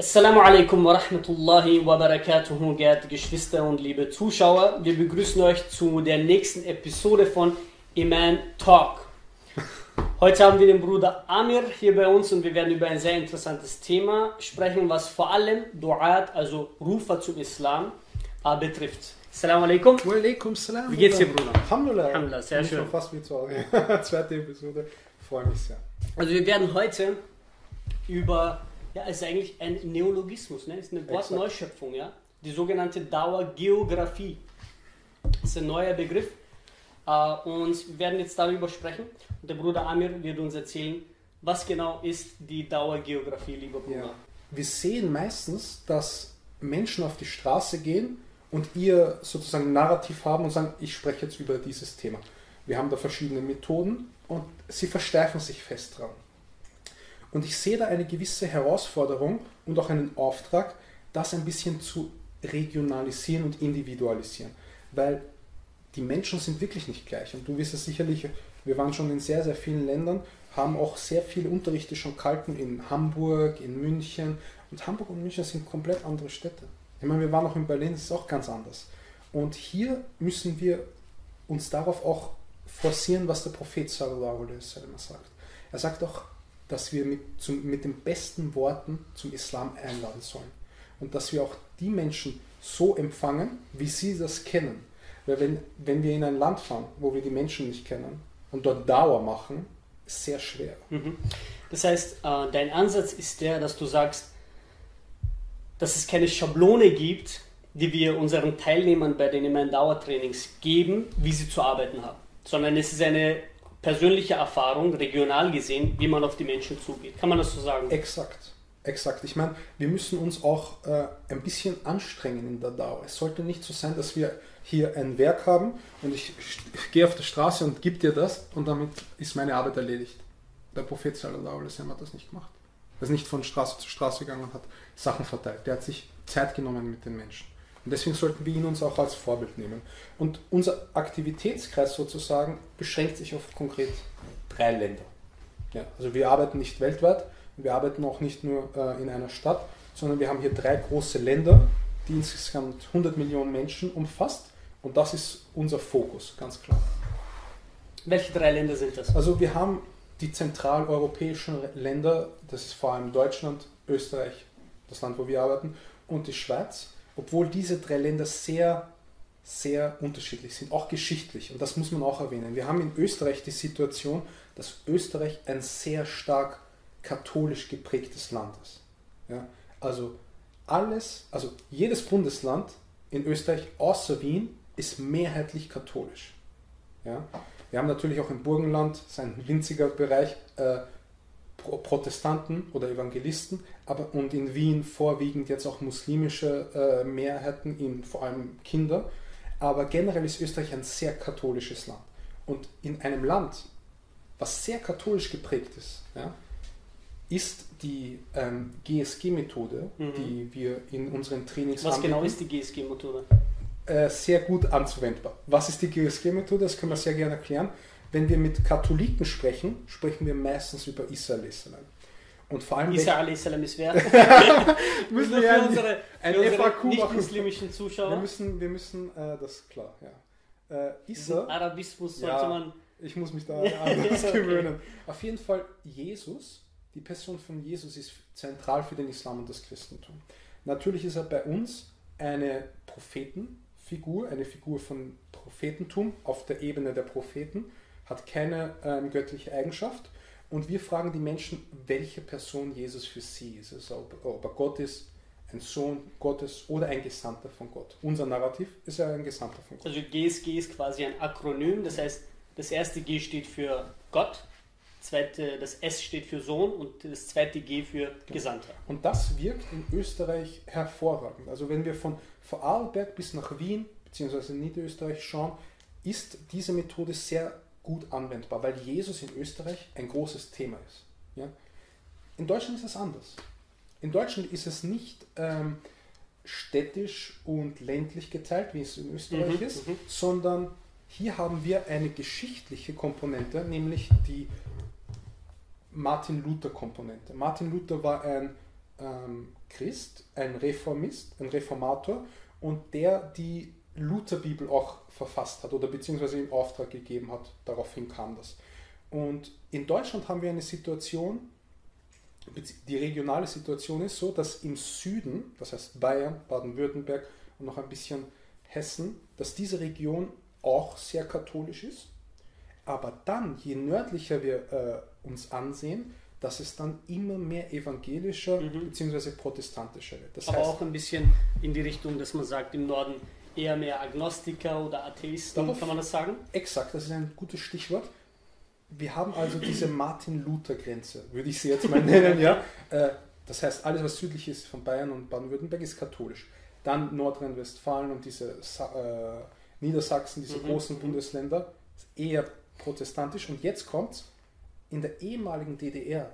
Assalamu alaikum wa rahmatullahi wa barakatuhu, geehrte Geschwister und liebe Zuschauer. Wir begrüßen euch zu der nächsten Episode von Iman Talk. Heute haben wir den Bruder Amir hier bei uns und wir werden über ein sehr interessantes Thema sprechen, was vor allem Du'at, also Rufer zum Islam, äh, betrifft. Assalamu alaikum. Wa alaikum salam. Wie geht's dir, Bruder? Alhamdulillah. Alhamdulillah, sehr schön. fast wie zu Hause. Zweite Episode. Freue mich sehr. Also wir werden heute über, ja, es ist eigentlich ein Neologismus, ne? Es ist eine. Wortneuschöpfung, ja? Die sogenannte Dauergeografie. Das ist ein neuer Begriff. Äh, und wir werden jetzt darüber sprechen. Und der Bruder Amir wird uns erzählen, was genau ist die Dauergeografie, lieber Bruder. Ja. Wir sehen meistens, dass Menschen auf die Straße gehen und ihr sozusagen Narrativ haben und sagen, ich spreche jetzt über dieses Thema. Wir haben da verschiedene Methoden und sie versteifen sich fest dran. Und ich sehe da eine gewisse Herausforderung und auch einen Auftrag, das ein bisschen zu regionalisieren und individualisieren. Weil die Menschen sind wirklich nicht gleich. Und du wirst es sicherlich, wir waren schon in sehr, sehr vielen Ländern, haben auch sehr viele Unterrichte schon gehalten in Hamburg, in München. Und Hamburg und München sind komplett andere Städte. Ich meine, wir waren auch in Berlin, das ist auch ganz anders. Und hier müssen wir uns darauf auch forcieren, was der Prophet sallallahu alaihi wasallam sagt. Er sagt auch, dass wir mit, zum, mit den besten Worten zum Islam einladen sollen. Und dass wir auch die Menschen so empfangen, wie sie das kennen. Weil wenn, wenn wir in ein Land fahren, wo wir die Menschen nicht kennen und dort Dauer machen, ist sehr schwer. Mhm. Das heißt, äh, dein Ansatz ist der, dass du sagst, dass es keine Schablone gibt, die wir unseren Teilnehmern bei den Dauertrainings geben, wie sie zu arbeiten haben, sondern es ist eine persönliche Erfahrung, regional gesehen, wie man auf die Menschen zugeht. Kann man das so sagen? Exakt, exakt. Ich meine, wir müssen uns auch äh, ein bisschen anstrengen in der Dauer. Es sollte nicht so sein, dass wir hier ein Werk haben und ich, ich gehe auf der Straße und gebe dir das und damit ist meine Arbeit erledigt. Der Prophet sallallahu alaihi hat das nicht gemacht. Er ist nicht von Straße zu Straße gegangen und hat Sachen verteilt. Der hat sich Zeit genommen mit den Menschen. Und deswegen sollten wir ihn uns auch als Vorbild nehmen. Und unser Aktivitätskreis sozusagen beschränkt sich auf konkret drei Länder. Ja, also wir arbeiten nicht weltweit, wir arbeiten auch nicht nur äh, in einer Stadt, sondern wir haben hier drei große Länder, die insgesamt 100 Millionen Menschen umfasst. Und das ist unser Fokus, ganz klar. Welche drei Länder sind das? Also wir haben die zentraleuropäischen Länder, das ist vor allem Deutschland, Österreich, das Land, wo wir arbeiten, und die Schweiz, obwohl diese drei Länder sehr, sehr unterschiedlich sind, auch geschichtlich. Und das muss man auch erwähnen. Wir haben in Österreich die Situation, dass Österreich ein sehr stark katholisch geprägtes Land ist. Ja? Also alles, also jedes Bundesland in Österreich außer Wien ist mehrheitlich katholisch. Ja? Wir haben natürlich auch im Burgenland, das ist ein winziger Bereich, äh, Protestanten oder Evangelisten, aber und in Wien vorwiegend jetzt auch muslimische äh, Mehrheiten, in, vor allem Kinder. Aber generell ist Österreich ein sehr katholisches Land. Und in einem Land, was sehr katholisch geprägt ist, ja, ist die ähm, GSG-Methode, Mhm. die wir in unseren Trainings Was genau ist die GSG-Methode? äh, sehr gut anzuwendbar. Was ist die GSG-Methode? Das können wir sehr gerne erklären. Wenn wir mit Katholiken sprechen, sprechen wir meistens über Isa. Und vor allem Isa ist wer? müssen wir für unsere, ein für unsere nicht-muslimischen Wir Zuschauer. müssen, wir müssen äh, das klar, ja. Äh, Isa, Arabismus sollte Ja. man. ich muss mich da an Okay. gewöhnen. Auf jeden Fall, Jesus, die Person von Jesus ist zentral für den Islam und das Christentum. Natürlich ist er bei uns eine Prophetenfigur, eine Figur von Prophetentum auf der Ebene der Propheten, hat keine ähm, göttliche Eigenschaft. Und wir fragen die Menschen, welche Person Jesus für sie ist. Also ob, ob er Gott ist, ein Sohn Gottes oder ein Gesandter von Gott. Unser Narrativ ist er ein Gesandter von Gott. Also GSG ist quasi ein Akronym, das heißt, das erste G steht für Gott, zweite, das S steht für Sohn und das zweite G für Gesandter. Und das wirkt in Österreich hervorragend. Also wenn wir von Vorarlberg bis nach Wien bzw. Niederösterreich schauen, ist diese Methode sehr gut anwendbar, weil Jesus in Österreich ein großes Thema ist. Ja? In Deutschland ist es anders. In Deutschland ist es nicht ähm, städtisch und ländlich geteilt, wie es in Österreich Mhm, ist, mhm. sondern hier haben wir eine geschichtliche Komponente, nämlich die Martin Luther Komponente. Martin Luther war ein ähm, Christ, ein Reformist, ein Reformator und der die Lutherbibel auch verfasst hat oder beziehungsweise in Auftrag gegeben hat. Daraufhin kam das. Und in Deutschland haben wir eine Situation, die regionale Situation ist so, dass im Süden, das heißt Bayern, Baden-Württemberg und noch ein bisschen Hessen, dass diese Region auch sehr katholisch ist. Aber dann, je nördlicher wir äh, uns ansehen, dass es dann immer mehr evangelischer mhm. bzw. protestantischer wird. Das Aber heißt, auch ein bisschen in die Richtung, dass man sagt, im Norden eher mehr Agnostiker oder Atheisten, darauf, kann man das sagen? Exakt, das ist ein gutes Stichwort. Wir haben also diese Martin-Luther-Grenze, würde ich sie jetzt mal nennen, ja. Äh, das heißt, alles, was südlich ist von Bayern und Baden-Württemberg, ist katholisch. Dann Nordrhein-Westfalen und diese äh, Niedersachsen, diese mhm. großen Bundesländer, ist eher protestantisch. Und jetzt kommt in der ehemaligen DDR,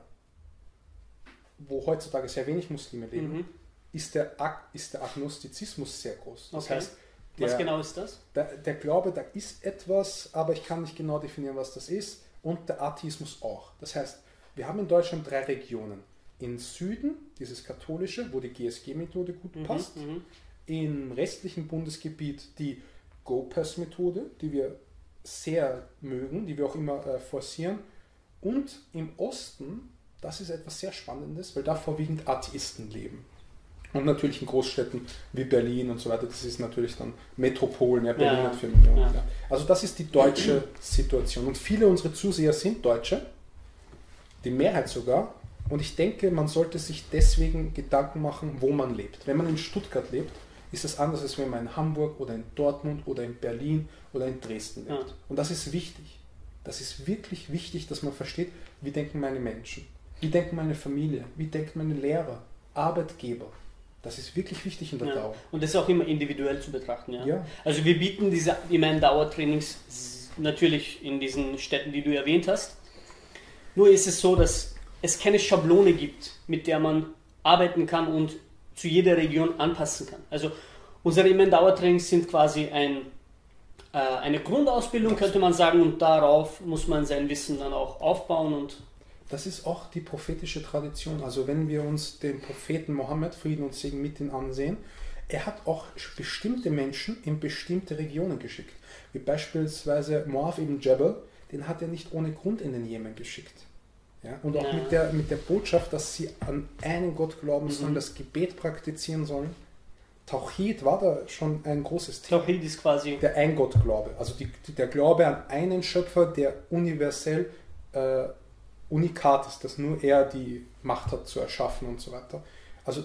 wo heutzutage sehr wenig Muslime leben, mhm. ist, der, ist der Agnostizismus sehr groß. Das okay. heißt, der, was genau ist das? Der, der Glaube, da ist etwas, aber ich kann nicht genau definieren, was das ist. Und der Atheismus auch. Das heißt, wir haben in Deutschland drei Regionen. Im Süden, dieses katholische, wo die GSG-Methode gut mhm, passt. Mhm. Im restlichen Bundesgebiet die GoPass-Methode, die wir sehr mögen, die wir auch immer äh, forcieren. Und im Osten, das ist etwas sehr Spannendes, weil da vorwiegend Atheisten leben. Und natürlich in Großstädten wie Berlin und so weiter, das ist natürlich dann Metropolen, ja, Berlin ja, hat 4 Millionen. Ja. Also das ist die deutsche Situation. Und viele unserer Zuseher sind Deutsche, die Mehrheit sogar. Und ich denke, man sollte sich deswegen Gedanken machen, wo man lebt. Wenn man in Stuttgart lebt, ist das anders, als wenn man in Hamburg oder in Dortmund oder in Berlin oder in Dresden lebt. Und das ist wichtig. Das ist wirklich wichtig, dass man versteht, wie denken meine Menschen, wie denken meine Familie, wie denken meine Lehrer, Arbeitgeber. Das ist wirklich wichtig in der ja. Dauer. Und das ist auch immer individuell zu betrachten. Ja? ja. Also wir bieten diese immerhin Dauertrainings natürlich in diesen Städten, die du erwähnt hast. Nur ist es so, dass es keine Schablone gibt, mit der man arbeiten kann und zu jeder Region anpassen kann. Also unsere immerhin Dauertrainings sind quasi ein äh, eine Grundausbildung, könnte man sagen, und darauf muss man sein Wissen dann auch aufbauen und das ist auch die prophetische Tradition. Also wenn wir uns den Propheten Mohammed, Frieden und Segen mit ihm ansehen, er hat auch bestimmte Menschen in bestimmte Regionen geschickt. Wie beispielsweise Moab ibn Jabal, den hat er nicht ohne Grund in den Jemen geschickt. Ja, und auch ja. mit, der, mit der Botschaft, dass sie an einen Gott glauben sollen, mhm. das Gebet praktizieren sollen. Tauchid war da schon ein großes Thema. Tauchid ist quasi der Eingottglaube, also die, der Glaube an einen Schöpfer, der universell äh, unikat ist, dass nur er die Macht hat zu erschaffen und so weiter. Also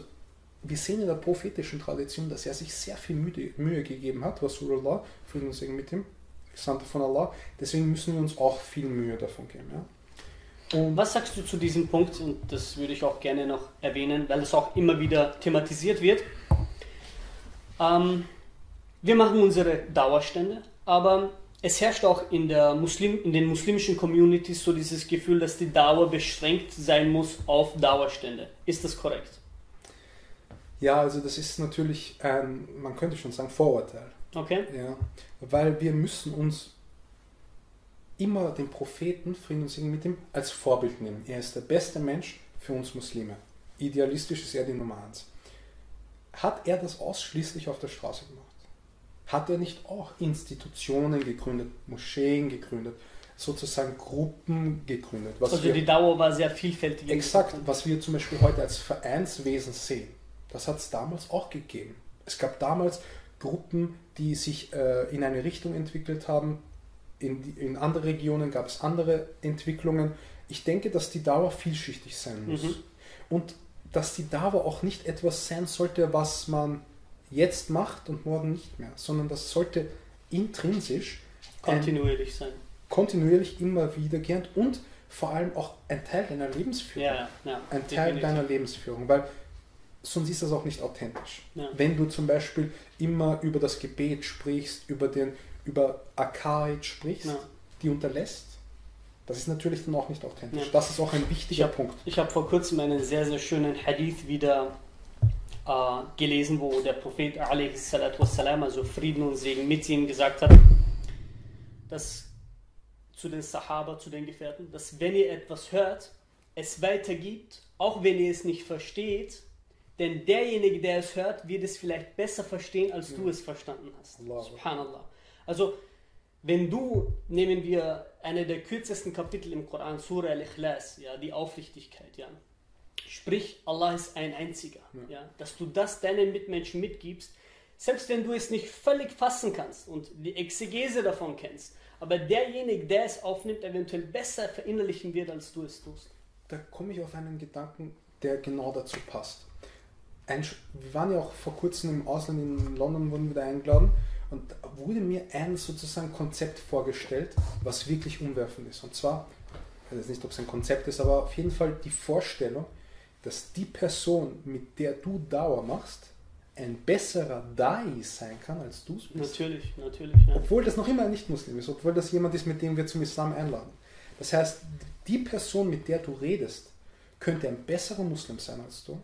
wir sehen in der prophetischen Tradition, dass er sich sehr viel Mühe, Mühe gegeben hat, Rasulullah, Frieden und Segen mit ihm, Gesandter von Allah. Deswegen müssen wir uns auch viel Mühe davon geben. Ja? Und Was sagst du zu diesem Punkt? Und das würde ich auch gerne noch erwähnen, weil es auch immer wieder thematisiert wird. Ähm, wir machen unsere Dauerstände, aber es herrscht auch in, der Muslim, in den muslimischen Communities so dieses Gefühl, dass die Dauer beschränkt sein muss auf Dauerstände. Ist das korrekt? Ja, also das ist natürlich ein, man könnte schon sagen, Vorurteil. Okay. Ja, weil wir müssen uns immer den Propheten, Frieden und Segen mit ihm, als Vorbild nehmen. Er ist der beste Mensch für uns Muslime. Idealistisch ist er die Nummer eins. Hat er das ausschließlich auf der Straße gemacht? Hat er nicht auch Institutionen gegründet, Moscheen gegründet, sozusagen Gruppen gegründet? also wir, die Dauer war sehr vielfältig. Exakt, was wir zum Beispiel heute als Vereinswesen sehen, das hat es damals auch gegeben. Es gab damals Gruppen, die sich äh, in eine Richtung entwickelt haben. In, die, in andere Regionen gab es andere Entwicklungen. Ich denke, dass die Dauer vielschichtig sein muss. Mhm. Und dass die Dauer auch nicht etwas sein sollte, was man jetzt macht und morgen nicht mehr, sondern das sollte intrinsisch kontinuierlich sein. Kontinuierlich immer wiederkehrend und vor allem auch ein Teil deiner Lebensführung. Ja, ja, ein Teil deiner Lebensführung, weil sonst ist das auch nicht authentisch. Ja. Wenn du zum Beispiel immer über das Gebet sprichst, über den über Akaid sprichst, die unterlässt, das ist natürlich dann auch nicht authentisch. Das ist auch ein wichtiger ich hab, Punkt. Ich habe vor kurzem einen sehr, sehr schönen Hadith wieder äh, gelesen, wo der Prophet wassalam, also Frieden und Segen mit ihm gesagt hat, dass zu den Sahaba, zu den Gefährten, dass wenn ihr etwas hört, es weitergibt, auch wenn ihr es nicht versteht, denn derjenige, der es hört, wird es vielleicht besser verstehen, als du es verstanden hast. Allah. Subhanallah. Also, wenn du, nehmen wir eine der kürzesten Kapitel im Koran, Surah Al-Ikhlas, ja, die Aufrichtigkeit, ja. Sprich, Allah ist ein einziger. Ja. Dass du das deinen Mitmenschen mitgibst, selbst wenn du es nicht völlig fassen kannst und die Exegese davon kennst, aber derjenige, der es aufnimmt, eventuell besser verinnerlichen wird, als du es tust. Da komme ich auf einen Gedanken, der genau dazu passt. Ein, wir waren ja auch vor kurzem im Ausland in London, wurden wieder eingeladen und da wurde mir ein sozusagen Konzept vorgestellt, was wirklich umwerfend ist. Und zwar, ich weiß nicht, ob es ein Konzept ist, aber auf jeden Fall die Vorstellung, dass die Person, mit der du Dauer machst, ein besserer Dai sein kann, als du es bist. Natürlich, natürlich. Ja. Obwohl das noch immer ein Nicht-Muslim ist, obwohl das jemand ist, mit dem wir zum Islam einladen. Das heißt, die Person, mit der du redest, könnte ein besserer Muslim sein als du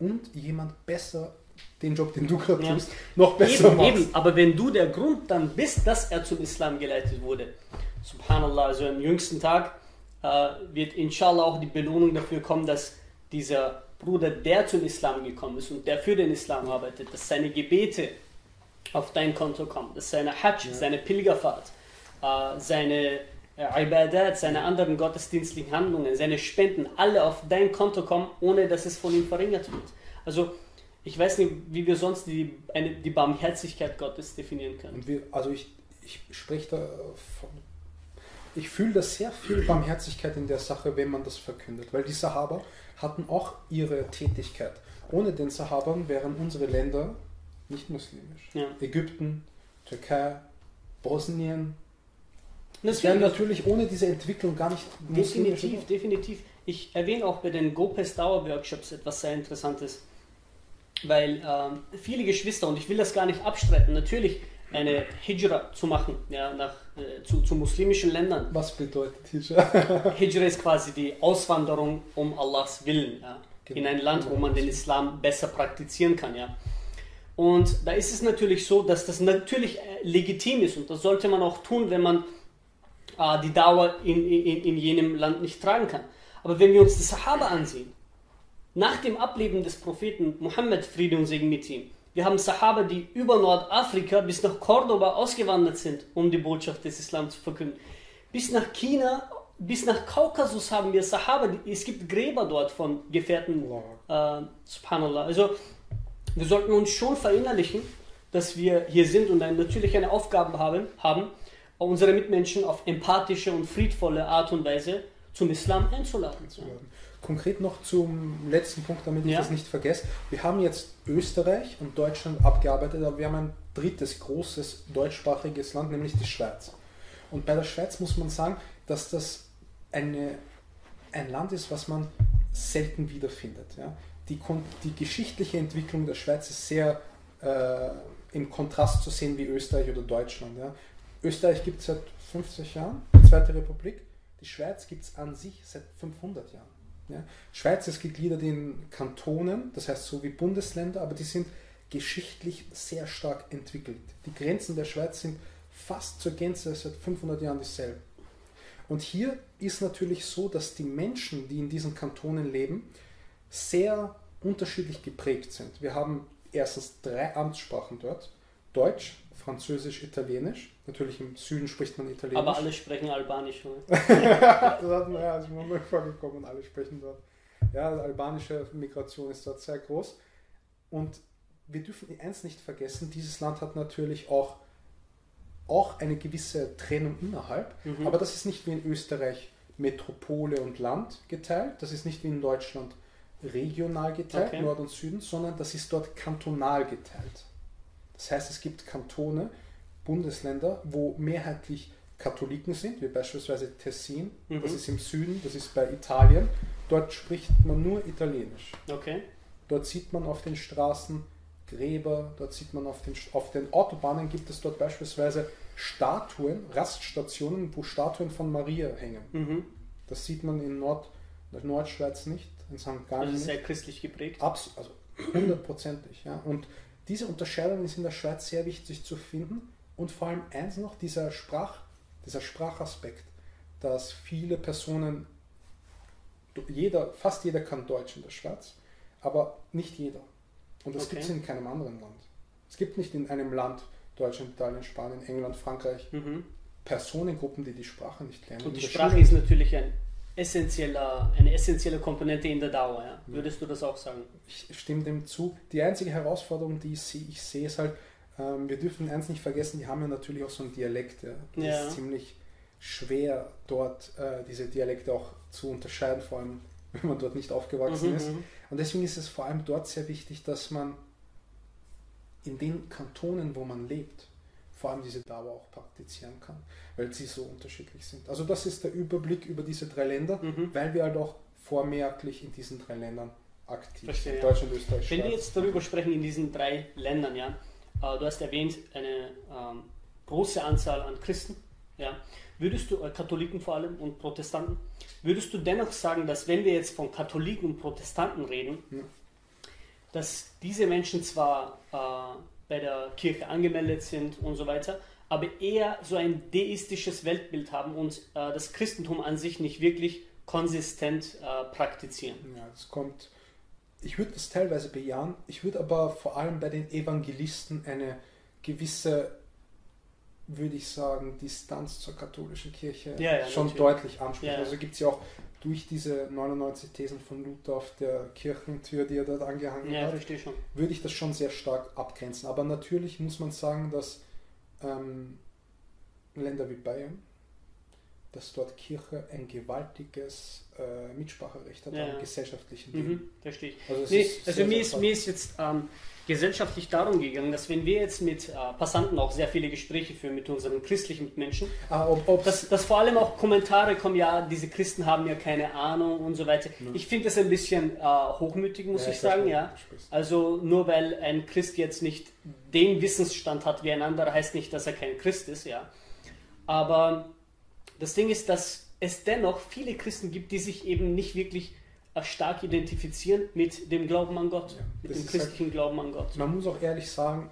und jemand besser den Job, den du gerade Ja. tust, noch besser Eben, machst. eben, aber wenn du der Grund dann bist, dass er zum Islam geleitet wurde, subhanallah, also am jüngsten Tag äh, wird inshallah auch die Belohnung dafür kommen, dass dieser Bruder, der zum Islam gekommen ist und der für den Islam arbeitet, dass seine Gebete auf dein Konto kommen, dass seine Hajj, seine Pilgerfahrt, äh, seine äh, Ibadat, seine anderen gottesdienstlichen Handlungen, seine Spenden, alle auf dein Konto kommen, ohne dass es von ihm verringert wird. Also ich weiß nicht, wie wir sonst die, eine, die Barmherzigkeit Gottes definieren können. Wir, also ich, ich spreche da von. Ich fühle da sehr viel Barmherzigkeit in der Sache, wenn man das verkündet, weil die Sahaba hatten auch ihre Tätigkeit. Ohne den Sahabern wären unsere Länder nicht muslimisch. Ja. Ägypten, Türkei, Bosnien. Das wären natürlich ohne diese Entwicklung gar nicht muslimisch. definitiv, definitiv. Ich erwähne auch bei den Gopes Dauerworkshops etwas sehr Interessantes, weil ähm, viele Geschwister, und ich will das gar nicht abstreiten, natürlich eine Hijra zu machen, ja, nach, äh, zu, zu muslimischen Ländern. Was bedeutet Hijra? Hijra ist quasi die Auswanderung um Allahs Willen, ja, Genau. in ein Land, wo man den Islam besser praktizieren kann, ja. Und da ist es natürlich so, dass das natürlich äh, legitim ist und das sollte man auch tun, wenn man äh, die Dauer in, in, in jenem Land nicht tragen kann. Aber wenn wir uns die Sahaba ansehen, nach dem Ableben des Propheten Muhammad, Friede und Segen mit ihm, wir haben Sahaba, die über Nordafrika bis nach Cordoba ausgewandert sind, um die Botschaft des Islam zu verkünden. Bis nach China, bis nach Kaukasus haben wir Sahaba, es gibt Gräber dort von Gefährten, äh, subhanallah. Also wir sollten uns schon verinnerlichen, dass wir hier sind und dann natürlich eine Aufgabe haben, haben, unsere Mitmenschen auf empathische und friedvolle Art und Weise zum Islam einzuladen. Konkret noch zum letzten Punkt, damit ich Ja. das nicht vergesse. Wir haben jetzt Österreich und Deutschland abgearbeitet, aber wir haben ein drittes großes deutschsprachiges Land, nämlich die Schweiz. Und bei der Schweiz muss man sagen, dass das eine, ein Land ist, was man selten wiederfindet. Ja? Die, die geschichtliche Entwicklung der Schweiz ist sehr äh, im Kontrast zu sehen wie Österreich oder Deutschland. Ja? Österreich gibt es seit 50 Jahren, die Zweite Republik. Die Schweiz gibt es an sich seit 500 Jahren. Ja? Schweiz ist gegliedert in Kantonen, das heißt so wie Bundesländer, aber die sind geschichtlich sehr stark entwickelt. Die Grenzen der Schweiz sind fast zur Gänze seit 500 Jahren dieselben. Und hier ist natürlich so, dass die Menschen, die in diesen Kantonen leben, sehr unterschiedlich geprägt sind. Wir haben erstens drei Amtssprachen dort. Deutsch, Französisch, Italienisch. Natürlich im Süden spricht man Italienisch. Aber alle sprechen Albanisch. Oder? das hat mir ja, mir mal vorgekommen und alle sprechen dort. Ja, die albanische Migration ist dort sehr groß. Und wir dürfen eins nicht vergessen, dieses Land hat natürlich auch, auch eine gewisse Trennung innerhalb, Mhm. aber das ist nicht wie in Österreich Metropole und Land geteilt, das ist nicht wie in Deutschland regional geteilt, Okay. Nord und Süden, sondern das ist dort kantonal geteilt. Das heißt, es gibt Kantone, Bundesländer, wo mehrheitlich Katholiken sind, wie beispielsweise Tessin, Mhm. das ist im Süden, das ist bei Italien. Dort spricht man nur Italienisch. Okay. Dort sieht man auf den Straßen Gräber, dort sieht man auf den, auf den Autobahnen gibt es dort beispielsweise Statuen, Raststationen, wo Statuen von Maria hängen. Mhm. Das sieht man in Nord, in Nordschweiz nicht, in St. Gallen Also nicht. sehr christlich geprägt. Abs also hundertprozentig. Ja. Und diese Unterscheidung ist in der Schweiz sehr wichtig zu finden. Und vor allem eins noch, dieser, Sprach, dieser Sprachaspekt, dass viele Personen, jeder, fast jeder kann Deutsch in der Schweiz, aber nicht jeder. Und das Okay. gibt es in keinem anderen Land. Es gibt nicht in einem Land, Deutschland, Italien, Spanien, England, Frankreich, Mhm. Personengruppen, die die Sprache nicht lernen. Und die Sprache Schule- ist natürlich ein essentieller, eine essentielle Komponente in der Dauer. Ja? Würdest du das auch sagen? Ich stimme dem zu. Die einzige Herausforderung, die ich sehe, ich sehe ist halt, ähm, wir dürfen eins nicht vergessen, die haben ja natürlich auch so einen Dialekt. Ja. Das Ja. ist ziemlich schwer, dort äh, diese Dialekte auch zu unterscheiden, vor allem wenn man dort nicht aufgewachsen Mhm, ist. mhm. Und deswegen ist es vor allem dort sehr wichtig, dass man in den Kantonen, wo man lebt, vor allem diese Dauer auch praktizieren kann, weil sie so unterschiedlich sind. Also das ist der Überblick über diese drei Länder, Mhm. weil wir halt auch vormerklich in diesen drei Ländern aktiv Verstehe, sind. ja. Deutschland, Österreich, Wenn wir jetzt darüber sprechen, in diesen drei Ländern, ja, äh, du hast erwähnt, eine ähm, große Anzahl an Christen, ja, würdest du, äh, Katholiken vor allem und Protestanten, würdest du dennoch sagen, dass wenn wir jetzt von Katholiken und Protestanten reden, Ja. dass diese Menschen zwar äh, bei der Kirche angemeldet sind und so weiter, aber eher so ein deistisches Weltbild haben und äh, das Christentum an sich nicht wirklich konsistent äh, praktizieren. Ja, es kommt. Ich würde das teilweise bejahen. Ich würde aber vor allem bei den Evangelisten eine gewisse, würde ich sagen, Distanz zur katholischen Kirche Ja, ja, schon natürlich. deutlich ansprechen. Also gibt es ja auch durch diese 99 Thesen von Luther auf der Kirchentür, die er dort angehangen Ja, hat, würde ich das schon sehr stark abgrenzen. Aber natürlich muss man sagen, dass ähm, Länder wie Bayern, dass dort Kirche ein gewaltiges äh, Mitspracherecht hat Ja, am gesellschaftlichen Leben. Mhm, verstehe ich. Also, Nee, ist also sehr, mir sehr ist, mir ist jetzt ähm, gesellschaftlich darum gegangen, dass wenn wir jetzt mit äh, Passanten auch sehr viele Gespräche führen, mit unseren christlichen Mitmenschen, Ah, ob, dass, dass vor allem auch Kommentare kommen, ja, diese Christen haben ja keine Ahnung und so weiter. Ich finde das ein bisschen äh, hochmütig, muss Ja, ich ich sagen, ja. Also nur weil ein Christ jetzt nicht den Wissensstand hat wie ein anderer, heißt nicht, dass er kein Christ ist, ja. Aber das Ding ist, dass es dennoch viele Christen gibt, die sich eben nicht wirklich äh, stark identifizieren mit dem Glauben an Gott, Ja, mit dem halt- christlichen Glauben an Gott. Man muss auch ehrlich sagen,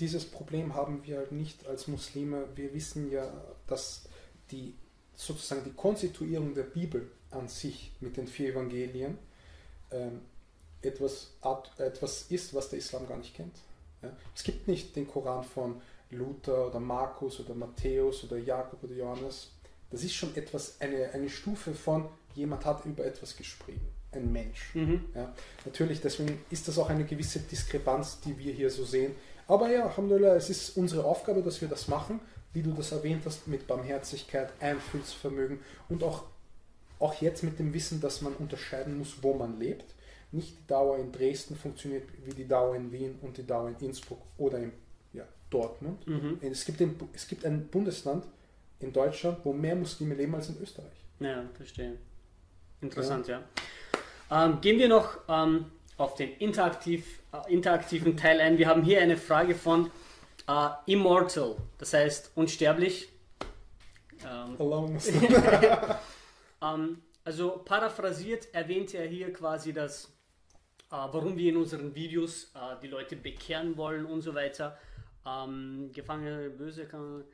dieses Problem haben wir halt nicht als Muslime. Wir wissen ja, dass die sozusagen die Konstituierung der Bibel an sich mit den vier Evangelien ähm, etwas, etwas ist, was der Islam gar nicht kennt. Ja? Es gibt nicht den Koran von Luther oder Markus oder Matthäus oder Jakob oder Johannes. Das ist schon etwas, eine, eine Stufe von jemand hat über etwas geschrieben, ein Mensch. Mhm. Ja, natürlich, deswegen ist das auch eine gewisse Diskrepanz, die wir hier so sehen. Aber ja, Alhamdulillah, es ist unsere Aufgabe, dass wir das machen, wie du das erwähnt hast, mit Barmherzigkeit, Einfühlsvermögen und auch, auch jetzt mit dem Wissen, dass man unterscheiden muss, wo man lebt. Nicht die Dauer in Dresden funktioniert wie die Dauer in Wien und die Dauer in Innsbruck oder in ja, Dortmund. Mhm. Es gibt, ein, es gibt ein Bundesland in Deutschland, wo mehr Muslime leben als in Österreich. Ja, verstehe. Interessant, ja. Ähm, gehen wir noch ähm, auf den interaktiv, äh, interaktiven Teil ein. Wir haben hier eine Frage von äh, Immortal, das heißt unsterblich. Ähm, ähm, also paraphrasiert erwähnt er hier quasi das, äh, warum wir in unseren Videos äh, die Leute bekehren wollen und so weiter. Ähm, Gefangene, Böse kann man,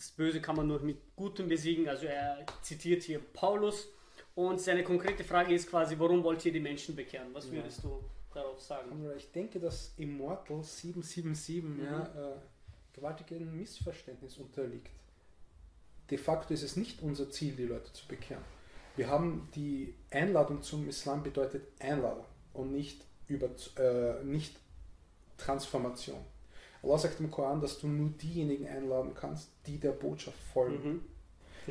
das Böse kann man nur mit Gutem besiegen. Also er zitiert hier Paulus und seine konkrete Frage ist quasi, warum wollt ihr die Menschen bekehren? Was Ja. würdest du darauf sagen? Ich denke, dass Immortal 777 Mhm. ja, äh, gewaltigen Missverständnis unterliegt. De facto ist es nicht unser Ziel, die Leute zu bekehren. Wir haben die Einladung zum Islam bedeutet Einladung und nicht, über, äh, nicht Transformation. Allah sagt im Koran, dass du nur diejenigen einladen kannst, die der Botschaft folgen. Mhm.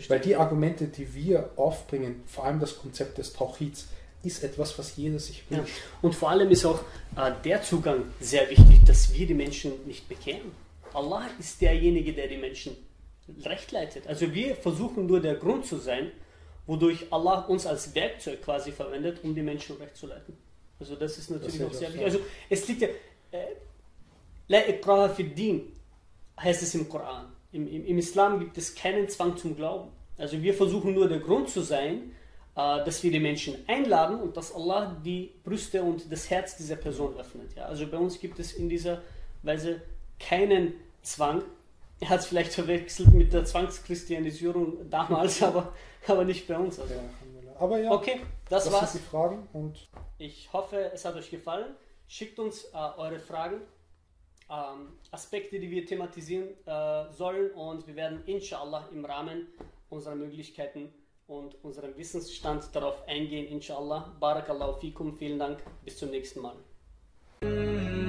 Weil die Argumente, die wir aufbringen, vor allem das Konzept des Tauchids, ist etwas, was jeder sich Ja. wünscht. Und vor allem ist auch äh, der Zugang sehr wichtig, dass wir die Menschen nicht bekehren. Allah ist derjenige, der die Menschen recht leitet. Also wir versuchen nur der Grund zu sein, wodurch Allah uns als Werkzeug quasi verwendet, um die Menschen recht zu leiten. Also das ist natürlich sehe auch sehr wichtig. Also es liegt ja, äh, La ikraha fi din heißt es im Koran. Im, im, Im Islam gibt es keinen Zwang zum Glauben. Also wir versuchen nur der Grund zu sein, äh, dass wir die Menschen einladen und dass Allah die Brüste und das Herz dieser Person öffnet. Ja? Also bei uns gibt es in dieser Weise keinen Zwang. Er hat es vielleicht verwechselt mit der Zwangschristianisierung damals, aber, aber nicht bei uns. Also. Aber ja, Okay, das, das war's. sind die Fragen und Ich hoffe, es hat euch gefallen. Schickt uns äh, eure Fragen, ähm, Aspekte, die wir thematisieren äh, sollen und wir werden inshallah im Rahmen unserer Möglichkeiten und unserem Wissensstand darauf eingehen, inshallah. Barakallahu fikum, vielen Dank, bis zum nächsten Mal.